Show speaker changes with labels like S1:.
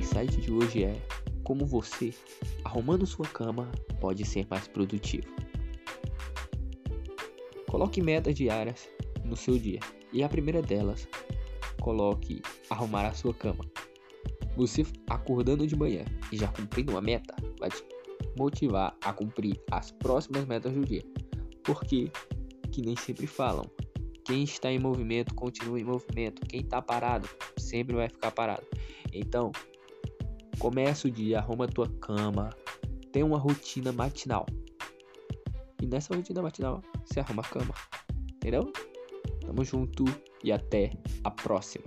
S1: highlight de hoje é como você, arrumando sua cama, pode ser mais produtivo. Coloque metas diárias no seu dia e a primeira delas, coloque arrumar a sua cama. Você acordando de manhã e já cumprindo uma meta vai te motivar a cumprir as próximas metas do dia. Porque, que nem sempre falam, quem está em movimento continua em movimento, quem está parado sempre vai ficar parado. Então, começa o dia, arruma a tua cama, tem uma rotina matinal. E nessa rotina matinal, você arruma a cama. Entendeu? Tamo junto e até a próxima.